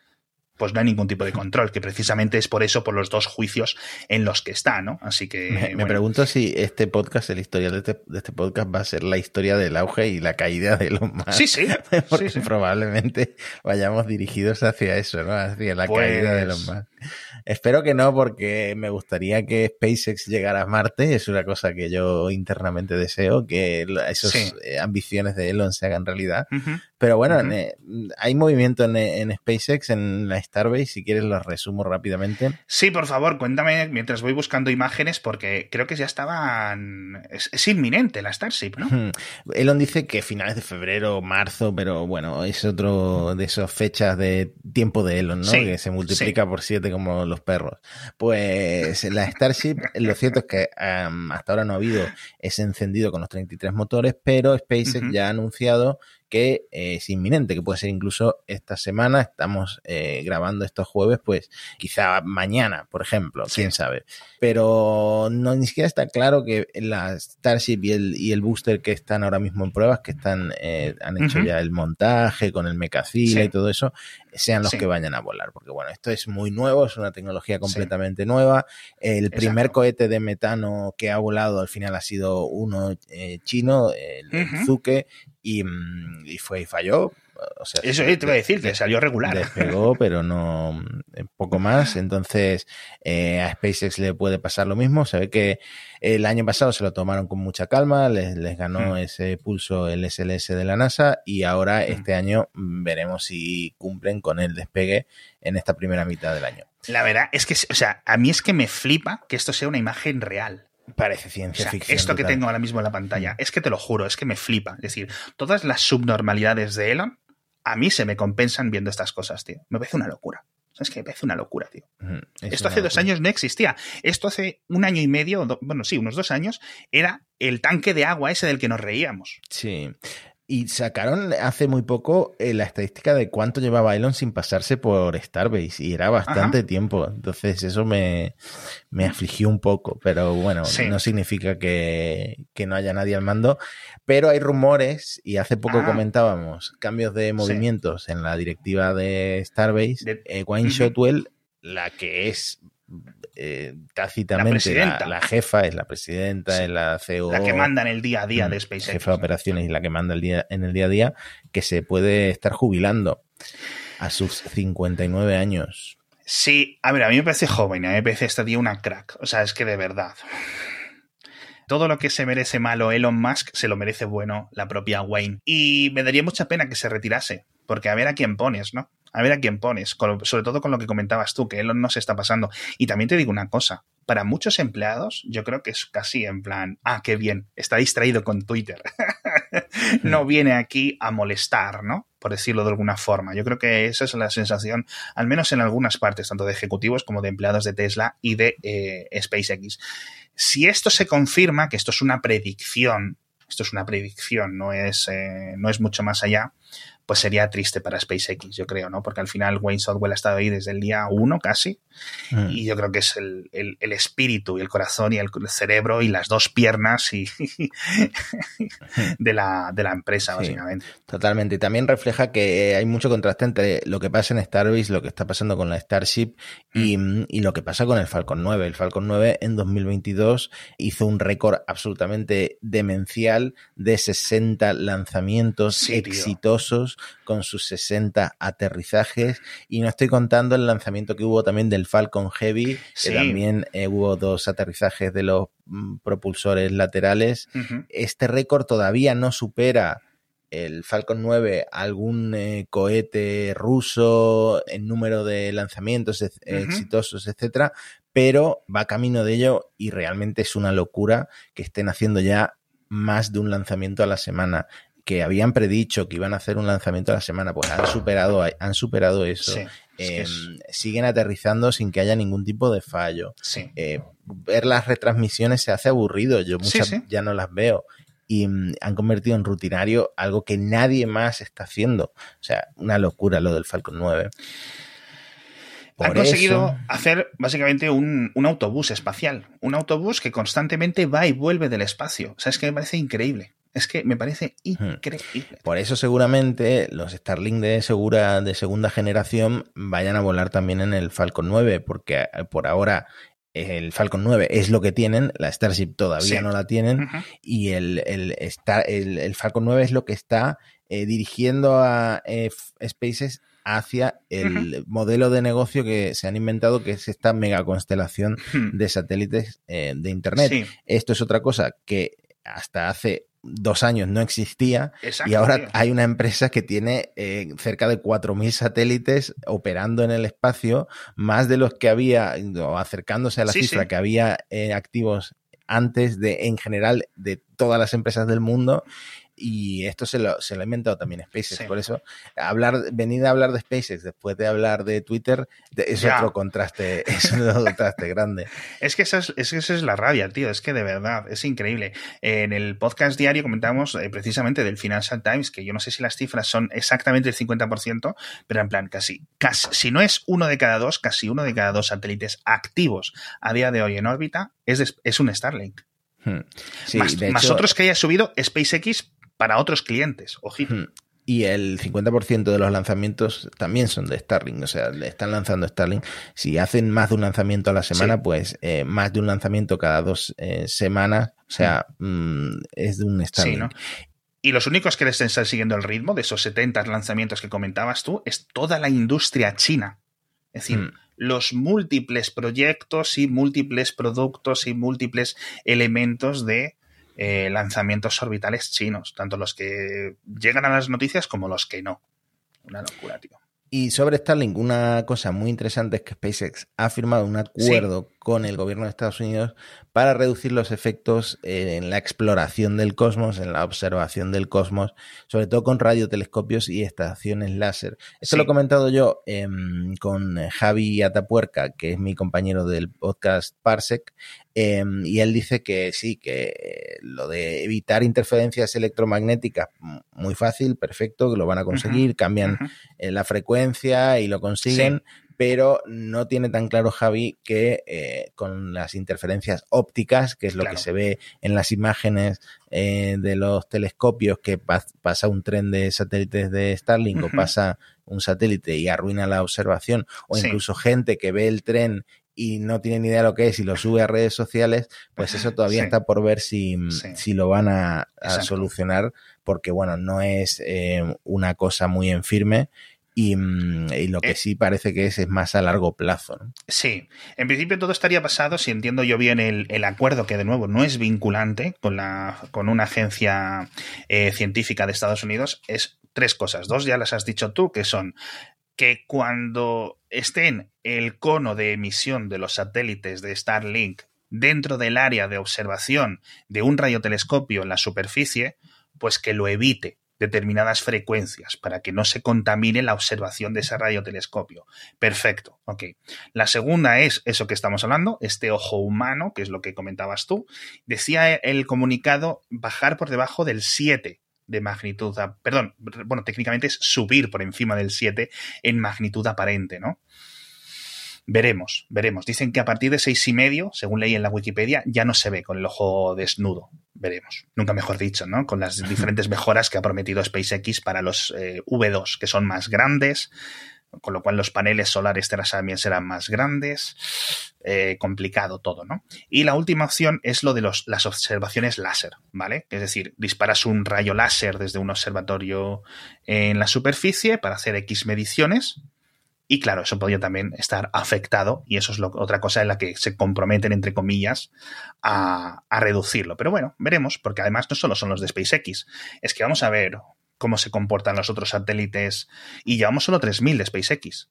pues no hay ningún tipo de control, que precisamente es por eso, por los dos juicios en los que está, ¿no? Así que... Me, pregunto si este podcast, el historial de este, de este, podcast va a ser la historia del auge y la caída de los más. Sí, sí. Porque probablemente vayamos dirigidos hacia eso, ¿no? Hacia la caída de los más. Espero que no, porque me gustaría que SpaceX llegara a Marte. Es una cosa que yo internamente deseo, que esas eh, ambiciones de Elon se hagan realidad. Pero bueno, hay movimiento en, en SpaceX, en la Starbase. Si quieres, los resumo rápidamente. Sí, por favor, cuéntame mientras voy buscando imágenes, porque creo que ya estaban. Es, inminente la Starship, ¿no? Elon dice que finales de febrero, marzo, pero bueno, es otro de esas fechas de tiempo de Elon, ¿no? que se multiplica por siete como los perros. Pues la Starship, lo cierto es que hasta ahora no ha habido ese encendido con los 33 motores, pero SpaceX ya ha anunciado que eh, es inminente, que puede ser incluso esta semana. Estamos eh, grabando estos jueves, pues quizá mañana, por ejemplo, quién sabe. Pero no ni siquiera está claro que la Starship y el, y el booster que están ahora mismo en pruebas, que están eh, han hecho ya el montaje con el Mecacila y todo eso, sean los que vayan a volar. Porque bueno, esto es muy nuevo, es una tecnología completamente nueva. El primer cohete de metano que ha volado al final ha sido uno chino, el, Zuke, Mm, y, fue y falló. O sea, Eso te iba a decir, que salió regular. Despegó, pero no eh, poco más. Entonces, eh, a SpaceX le puede pasar lo mismo. Se ve que el año pasado se lo tomaron con mucha calma, les, ganó mm. ese pulso el SLS de la NASA y ahora mm. este año veremos si cumplen con el despegue en esta primera mitad del año. La verdad es que, o sea, a mí es que me flipa que esto sea una imagen real. Parece ciencia ficción. Esto que tengo ahora mismo en la pantalla, es que te lo juro, es que me flipa. Es decir, todas las subnormalidades de Elon, a mí se me compensan viendo estas cosas, tío. Me parece una locura. Es que me parece una locura, tío. Esto hace dos años no existía. Esto hace un año y medio, bueno, sí, unos dos años, era el tanque de agua ese del que nos reíamos. Sí. Y sacaron hace muy poco eh, la estadística de cuánto llevaba Elon sin pasarse por Starbase y era bastante tiempo. Entonces eso me, me, afligió un poco, pero bueno, no significa que, que, no haya nadie al mando. Pero hay rumores y hace poco ah. comentábamos cambios de movimientos en la directiva de Starbase. De... Eh, Wayne Shotwell, la que es eh, tácitamente la, jefa, es la presidenta, es la CEO. La que manda en el día a día de SpaceX. Jefa de operaciones y la que manda el día, en el día a día, que se puede estar jubilando a sus 59 años. Sí, a ver, a mí me parece joven, a mí me parece esta día una crack. O sea, es que de verdad. Todo lo que se merece malo Elon Musk se lo merece bueno la propia Wayne. Y me daría mucha pena que se retirase, porque a ver a quién pones, ¿no? A ver a quién pones, sobre todo con lo que comentabas tú, que Elon no se está pasando. Y también te digo una cosa, para muchos empleados yo creo que es casi en plan, ah, qué bien, está distraído con Twitter. no hmm. viene aquí a molestar, ¿no? Por decirlo de alguna forma. Yo creo que esa es la sensación, al menos en algunas partes, tanto de ejecutivos como de empleados de Tesla y de eh, SpaceX. Si esto se confirma, que esto es una predicción, esto es una predicción, no es, eh, no es mucho más allá, pues sería triste para SpaceX, yo creo, ¿no? Porque al final Wayne Software ha estado ahí desde el día uno casi, mm. y yo creo que es el, espíritu y el corazón y el cerebro y las dos piernas y de, la, de la empresa, básicamente. Totalmente. Y también refleja que hay mucho contraste entre lo que pasa en Starbase, lo que está pasando con la Starship y, mm. y lo que pasa con el Falcon 9. El Falcon 9 en 2022 hizo un récord absolutamente demencial de 60 lanzamientos exitosos con sus 60 aterrizajes. Y no estoy contando el lanzamiento que hubo también del Falcon Heavy, que también eh, hubo dos aterrizajes de los mm, propulsores laterales. Este récord todavía no supera el Falcon 9 algún eh, cohete ruso en número de lanzamientos exitosos, etcétera, pero va camino de ello y realmente es una locura que estén haciendo ya más de un lanzamiento a la semana que habían predicho que iban a hacer un lanzamiento a la semana, pues han superado, han superado eso. Em, siguen aterrizando sin que haya ningún tipo de fallo. Eh, ver las retransmisiones se hace aburrido, yo muchas ya no las veo. Y mm, han convertido en rutinario algo que nadie más está haciendo. O sea, una locura lo del Falcon 9. han conseguido hacer básicamente un, un, autobús espacial. Un autobús que constantemente va y vuelve del espacio. O sea, es que me parece increíble. Es que me parece increíble. Por eso seguramente los Starlink de, segura, de segunda generación vayan a volar también en el Falcon 9, porque eh, por ahora el Falcon 9 es lo que tienen, la Starship todavía no la tienen, y el, el, el, Falcon 9 es lo que está eh, dirigiendo a eh, Spaces hacia el modelo de negocio que se han inventado, que es esta mega constelación de satélites de Internet. Esto es otra cosa que hasta hace dos años no existía y ahora hay una empresa que tiene eh, cerca de 4.000 satélites operando en el espacio, más de los que había, o acercándose a la cifra que había eh, activos antes de, en general, de todas las empresas del mundo y esto se lo, se lo ha inventado también SpaceX. Por eso, hablar, venir a hablar de SpaceX después de hablar de Twitter es otro contraste, es otro contraste grande. Es que, esa es, es que esa es la rabia, tío. Es que de verdad, es increíble. En el podcast diario comentamos eh, precisamente del Financial Times, que yo no sé si las cifras son exactamente el 50%, pero en plan, casi, casi, si no es uno de cada dos, casi uno de cada dos satélites activos a día de hoy en órbita es, es un Starlink. Hmm. más, otros que haya subido SpaceX para otros clientes, ojito. Y el 50% de los lanzamientos también son de Starlink, o sea, le están lanzando Starlink. Si hacen más de un lanzamiento a la semana, pues eh, más de un lanzamiento cada dos eh, semanas, o sea, mm, es de un Starlink. Y los únicos que les están siguiendo el ritmo de esos 70 lanzamientos que comentabas tú es toda la industria china. Es decir, mm. los múltiples proyectos y múltiples productos y múltiples elementos de eh, lanzamientos orbitales chinos, tanto los que llegan a las noticias como los que no. Una locura, tío. Y sobre Starlink, una cosa muy interesante es que SpaceX ha firmado un acuerdo con el gobierno de Estados Unidos para reducir los efectos en la exploración del cosmos, en la observación del cosmos, sobre todo con radiotelescopios y estaciones láser. Esto lo he comentado yo em, con Javi Atapuerca, que es mi compañero del podcast Parsec, em, y él dice que sí, que lo de evitar interferencias electromagnéticas, muy fácil, perfecto, que lo van a conseguir, cambian eh, la frecuencia y lo consiguen pero no tiene tan claro Javi que eh, con las interferencias ópticas, que es lo que se ve en las imágenes eh, de los telescopios, que pasa un tren de satélites de Starlink o pasa un satélite y arruina la observación, o incluso gente que ve el tren y no tiene ni idea de lo que es y lo sube a redes sociales, pues eso todavía está por ver si, si lo van a, solucionar, porque bueno, no es eh, una cosa muy en firme Mm, y, lo que eh. sí parece que es, es más a largo plazo. Sí, en principio todo estaría pasado, si entiendo yo bien el, acuerdo, que de nuevo no es vinculante con, la, con una agencia eh, científica de Estados Unidos, es tres cosas. Dos ya las has dicho tú, que son que cuando estén el cono de emisión de los satélites de Starlink dentro del área de observación de un radiotelescopio en la superficie, pues que lo evite determinadas frecuencias para que no se contamine la observación de ese radiotelescopio. Perfecto, ok. La segunda es eso que estamos hablando, este ojo humano, que es lo que comentabas tú. Decía el comunicado bajar por debajo del 7 de magnitud, perdón, bueno, técnicamente es subir por encima del 7 en magnitud aparente, ¿no? Veremos, veremos. Dicen que a partir de seis y medio, según leí en la Wikipedia, ya no se ve con el ojo desnudo. Veremos. Nunca mejor dicho, ¿no? Con las diferentes mejoras que ha prometido SpaceX para los eh, V2, que son más grandes, con lo cual los paneles solares también serán más grandes. Eh, complicado todo, ¿no? Y la última opción es lo de los, las observaciones láser, ¿vale? Es decir, disparas un rayo láser desde un observatorio en la superficie para hacer X mediciones y claro, eso podría también estar afectado y eso es otra cosa en la que se comprometen, entre comillas, a, a reducirlo. Pero bueno, veremos, porque además no solo son los de SpaceX, es que vamos a ver cómo se comportan los otros satélites y llevamos solo 3.000 de SpaceX.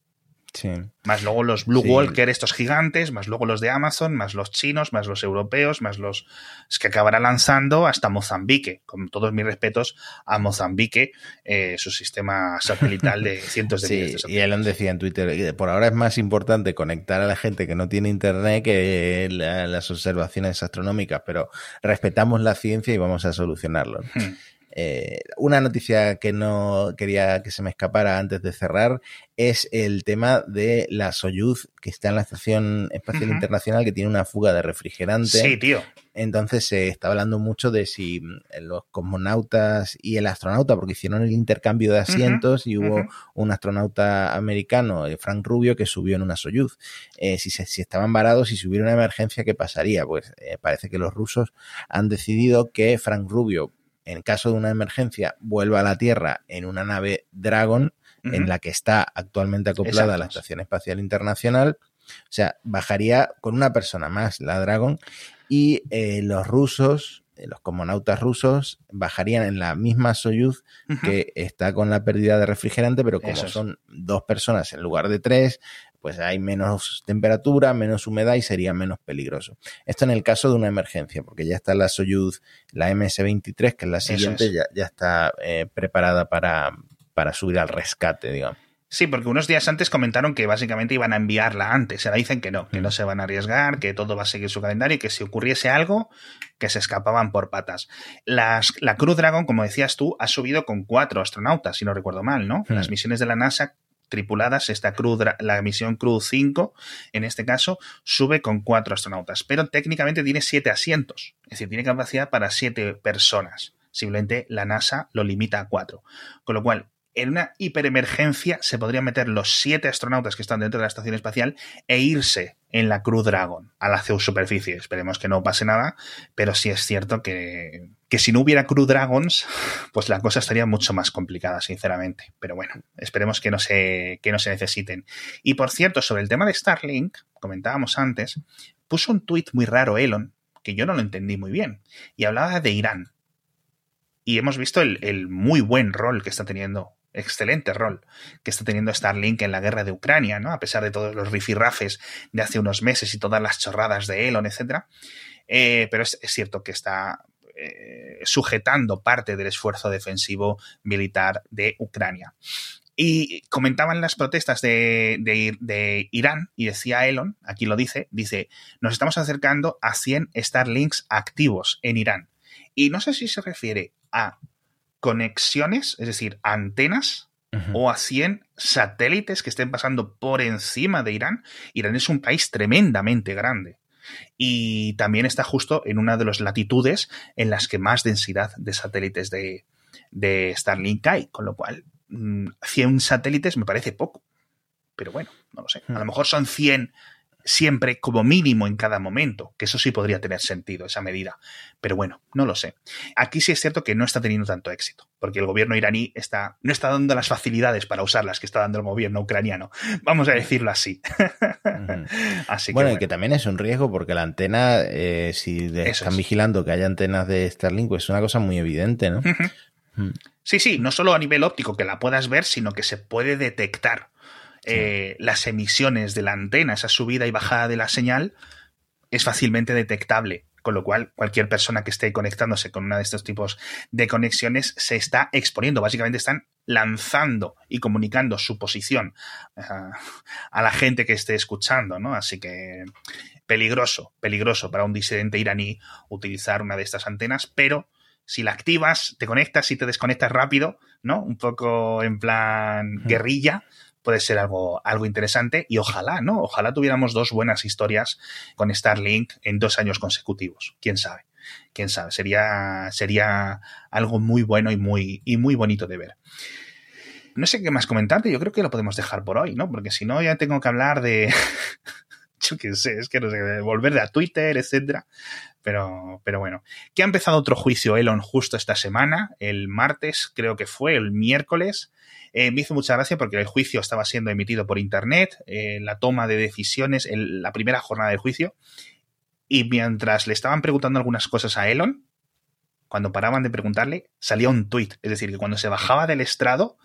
Más luego los Blue Walker, estos gigantes, más luego los de Amazon, más los chinos, más los europeos, más los es que acabará lanzando hasta Mozambique. Con todos mis respetos a Mozambique, eh, su sistema satelital de cientos de miles Y Elon decía en Twitter, por ahora es más importante conectar a la gente que no tiene internet que las observaciones astronómicas, pero respetamos la ciencia y vamos a solucionarlo. Hmm. Eh, una noticia que no quería que se me escapara antes de cerrar es el tema de la Soyuz que está en la Estación Espacial Internacional que tiene una fuga de refrigerante. Sí, tío. Entonces se está hablando mucho de si mm, los cosmonautas y el astronauta, porque hicieron el intercambio de asientos y hubo un astronauta americano, eh, Frank Rubio, que subió en una Soyuz. Eh, si, si estaban varados y si hubiera una emergencia, ¿qué pasaría? Pues parece que los rusos han decidido que Frank Rubio en caso de una emergencia, vuelva a la Tierra en una nave Dragon, en la que está actualmente acoplada la Estación Espacial Internacional. O sea, bajaría con una persona más la Dragon y eh, los rusos los cosmonautas rusos bajarían en la misma Soyuz que está con la pérdida de refrigerante, pero como son dos personas en lugar de tres, pues hay menos temperatura, menos humedad y sería menos peligroso. Esto en el caso de una emergencia, porque ya está la Soyuz, la MS-23, que es la siguiente, ya, ya, está eh, preparada para, para subir al rescate, digamos. Sí, porque unos días antes comentaron que básicamente iban a enviarla antes. Ahora dicen que no, que no mm. se van a arriesgar, que todo va a seguir su calendario y que si ocurriese algo, que se escapaban por patas. Las, la Crew Dragon, como decías tú, ha subido con cuatro astronautas, si no recuerdo mal, ¿no? Mm. Las misiones de la NASA tripuladas, esta Crew, la misión Crew 5, en este caso, sube con cuatro astronautas, pero técnicamente tiene siete asientos, es decir, tiene capacidad para siete personas. Simplemente la NASA lo limita a cuatro. Con lo cual, en una hiperemergencia se podrían meter los siete astronautas que están dentro de la estación espacial e irse en la Crew Dragon a la superficie. Esperemos que no pase nada, pero sí es cierto que, que si no hubiera Crew Dragons, pues la cosa estaría mucho más complicada, sinceramente. Pero bueno, esperemos que no se, que no se necesiten. Y por cierto, sobre el tema de Starlink, comentábamos antes, puso un tuit muy raro Elon, que yo no lo entendí muy bien, y hablaba de Irán. Y hemos visto el, el muy buen rol que está teniendo excelente rol que está teniendo Starlink en la guerra de Ucrania, ¿no? A pesar de todos los rifirrafes de hace unos meses y todas las chorradas de Elon, etc. Eh, pero es, cierto que está eh, sujetando parte del esfuerzo defensivo militar de Ucrania. Y comentaban las protestas de, de, Irán y decía Elon, aquí lo dice, dice, nos estamos acercando a 100 Starlinks activos en Irán. Y no sé si se refiere a conexiones, es decir, antenas o a 100 satélites que estén pasando por encima de Irán. Irán es un país tremendamente grande. Y también está justo en una de las latitudes en las que más densidad de satélites de, de Starlink hay, con lo cual 100 mm, satélites me parece poco. Pero bueno, no lo sé. A lo hmm. mejor son 100 siempre como mínimo en cada momento, que eso sí podría tener sentido, esa medida. Pero bueno, no lo sé. Aquí sí es cierto que no está teniendo tanto éxito, porque el gobierno iraní está, no está dando las facilidades para usarlas que está dando el gobierno ucraniano. Vamos a decirlo así. así bueno, y que también es un riesgo porque la antena, eh, si están vigilando que haya antenas de Starlink, pues es una cosa muy evidente, ¿no? Sí, sí, no solo a nivel óptico que la puedas ver, sino que se puede detectar eh, las emisiones de la antena, esa subida y bajada de la señal, es fácilmente detectable. Con lo cual, cualquier persona que esté conectándose con una de estos tipos de conexiones se está exponiendo. Básicamente están lanzando y comunicando su posición a la gente que esté escuchando, ¿no? Así que peligroso, peligroso para un disidente iraní utilizar una de estas antenas, pero si la activas, te conectas y te desconectas rápido, ¿no? Un poco en plan guerrilla, puede ser algo, algo interesante y ojalá, ¿no? Ojalá tuviéramos dos buenas historias con Starlink en dos años consecutivos. ¿Quién sabe? ¿Quién sabe? Sería, sería algo muy bueno y muy, y muy bonito de ver. No sé qué más comentarte, yo creo que lo podemos dejar por hoy, ¿no? Porque si no, ya tengo que hablar de. Yo qué sé, es que no sé, volver a Twitter, etcétera. Pero, pero bueno, que ha empezado otro juicio Elon justo esta semana, el martes, creo que fue, el miércoles, eh, me hizo mucha gracia porque el juicio estaba siendo emitido por internet, eh, la toma de decisiones, la primera jornada de juicio, y mientras le estaban preguntando algunas cosas a Elon, cuando paraban de preguntarle, salía un tuit. Es decir, que cuando se bajaba del estrado,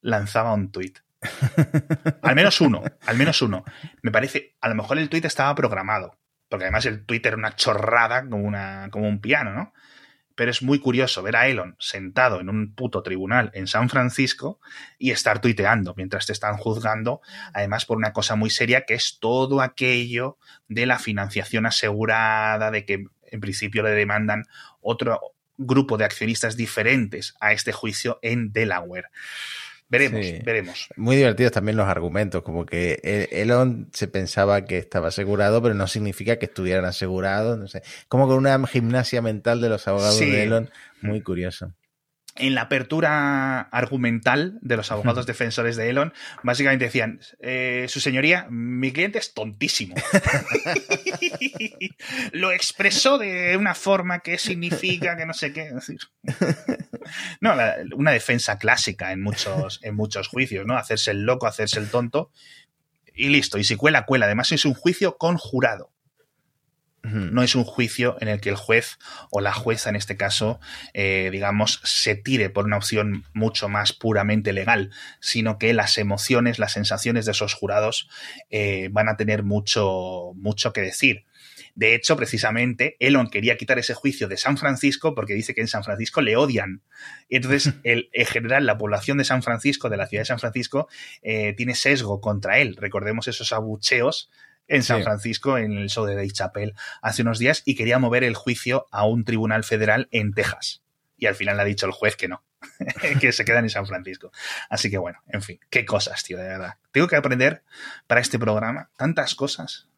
lanzaba un tuit. al menos uno, al menos uno. Me parece, a lo mejor el tuit estaba programado, porque además el tuit era una chorrada como, una, como un piano, ¿no? pero es muy curioso ver a Elon sentado en un puto tribunal en San Francisco y estar tuiteando mientras te están juzgando, además por una cosa muy seria que es todo aquello de la financiación asegurada, de que en principio le demandan otro grupo de accionistas diferentes a este juicio en Delaware. Veremos, veremos. Muy divertidos también los argumentos, como que Elon se pensaba que estaba asegurado, pero no significa que estuvieran asegurados, no sé. Como con una gimnasia mental de los abogados de Elon, muy curioso en la apertura argumental de los abogados defensores de Elon, básicamente decían, eh, su señoría, mi cliente es tontísimo. Lo expresó de una forma que significa que no sé qué. Decir. No, una defensa clásica en muchos, en muchos juicios, ¿no? Hacerse el loco, hacerse el tonto y listo. Y si cuela, cuela. Además es un juicio conjurado. No es un juicio en el que el juez o la jueza, en este caso, eh, digamos, se tire por una opción mucho más puramente legal, sino que las emociones, las sensaciones de esos jurados eh, van a tener mucho, mucho que decir. De hecho, precisamente, Elon quería quitar ese juicio de San Francisco porque dice que en San Francisco le odian. Y entonces, el, en general, la población de San Francisco, de la ciudad de San Francisco, eh, tiene sesgo contra él. Recordemos esos abucheos en San Francisco, en el show de Dave Chappelle, hace unos días, y quería mover el juicio a un tribunal federal en Texas. Y al final le ha dicho el juez que no, que se quedan en San Francisco. Así que bueno, en fin, qué cosas, tío, de verdad. Tengo que aprender para este programa tantas cosas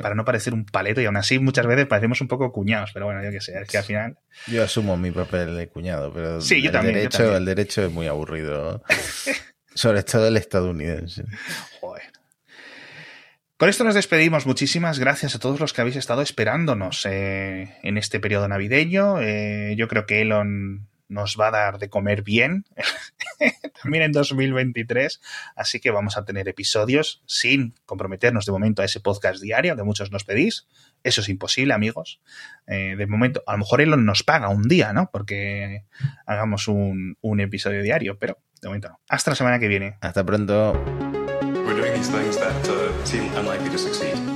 para no parecer un paleto y aún así muchas veces parecemos un poco cuñados, pero bueno, yo qué sé, es que al final... Yo asumo mi papel de cuñado, pero sí, yo el, también, derecho, el derecho es muy aburrido, sobre todo el estadounidense. Joder. Con esto nos despedimos. Muchísimas gracias a todos los que habéis estado esperándonos eh, en este periodo navideño. Eh, yo creo que Elon nos va a dar de comer bien también en 2023. Así que vamos a tener episodios sin comprometernos de momento a ese podcast diario que muchos nos pedís. Eso es imposible, amigos. Eh, de momento, a lo mejor Elon nos paga un día, ¿no? Porque hagamos un, un episodio diario, pero de momento no. Hasta la semana que viene. Hasta pronto. We're doing these things that uh, seem unlikely to succeed.